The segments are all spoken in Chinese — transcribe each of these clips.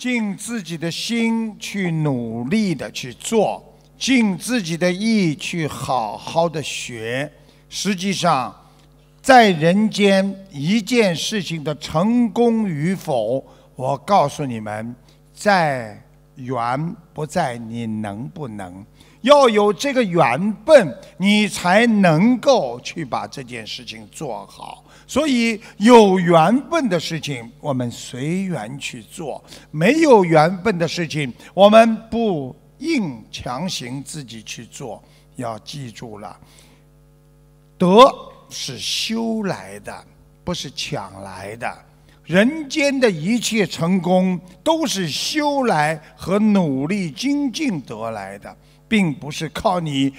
尽自己的心去努力的去做，尽自己的意去好好的学。实际上，在人间一件事情的成功与否，我告诉你们，在缘不在你能不能。要有这个缘分，你才能够去把这件事情做好。所以有缘分的事情，我们随缘去做；没有缘分的事情，我们不硬强行自己去做。要记住了，德是修来的，不是抢来的。人间的一切成功，都是修来和努力精进得来的。并不是靠你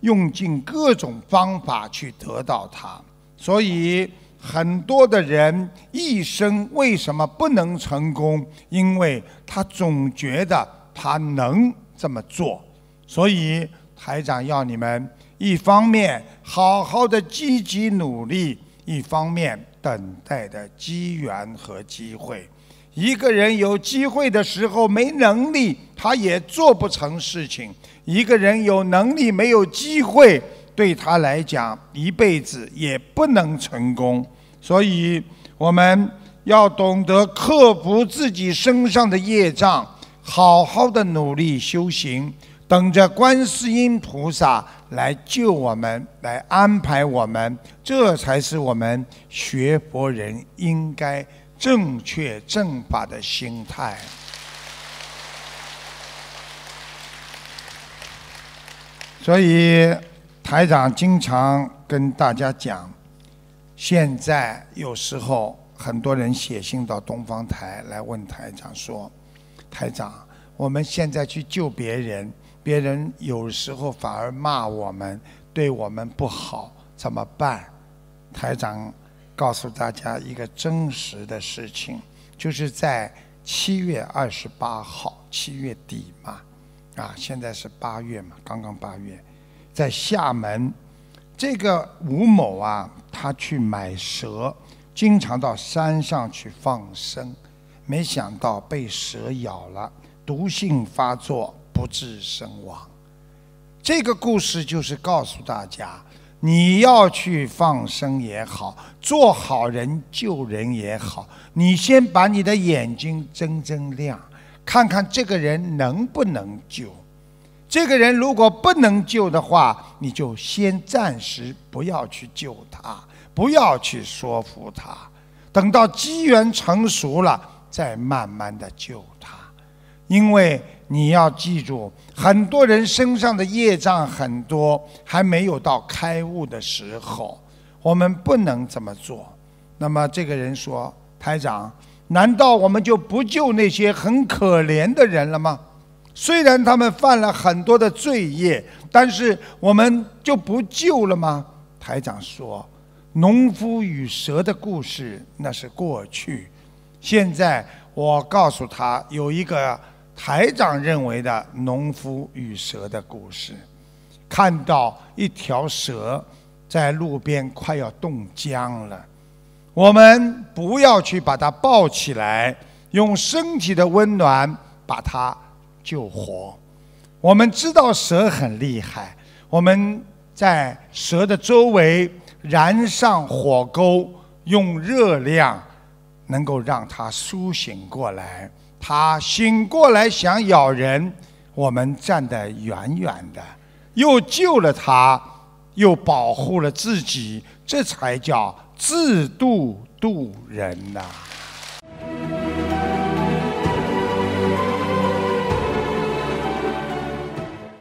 用尽各种方法去得到它，所以很多的人一生为什么不能成功？因为他总觉得他能这么做。所以台长要你们一方面好好的积极努力，一方面等待的机缘和机会。一个人有机会的时候没能力，他也做不成事情。一个人有能力没有机会，对他来讲一辈子也不能成功。所以，我们要懂得克服自己身上的业障，好好的努力修行，等着观世音菩萨来救我们，来安排我们。这才是我们学佛人应该正确正法的心态。所以，台长经常跟大家讲，现在有时候很多人写信到东方台来问台长说：“台长，我们现在去救别人，别人有时候反而骂我们，对我们不好，怎么办？”台长告诉大家一个真实的事情，就是在七月二十八号，七月底嘛。啊，现在是八月嘛，刚刚八月，在厦门，这个吴某啊，他去买蛇，经常到山上去放生，没想到被蛇咬了，毒性发作，不治身亡。这个故事就是告诉大家，你要去放生也好，做好人救人也好，你先把你的眼睛睁睁亮。看看这个人能不能救，这个人如果不能救的话，你就先暂时不要去救他，不要去说服他，等到机缘成熟了，再慢慢的救他。因为你要记住，很多人身上的业障很多，还没有到开悟的时候，我们不能这么做。那么这个人说：“台长。”难道我们就不救那些很可怜的人了吗？虽然他们犯了很多的罪业，但是我们就不救了吗？台长说：“农夫与蛇的故事那是过去，现在我告诉他有一个台长认为的农夫与蛇的故事。看到一条蛇在路边快要冻僵了。”我们不要去把它抱起来，用身体的温暖把它救活。我们知道蛇很厉害，我们在蛇的周围燃上火沟，用热量能够让它苏醒过来。它醒过来想咬人，我们站得远远的，又救了它，又保护了自己，这才叫。自度度人呐。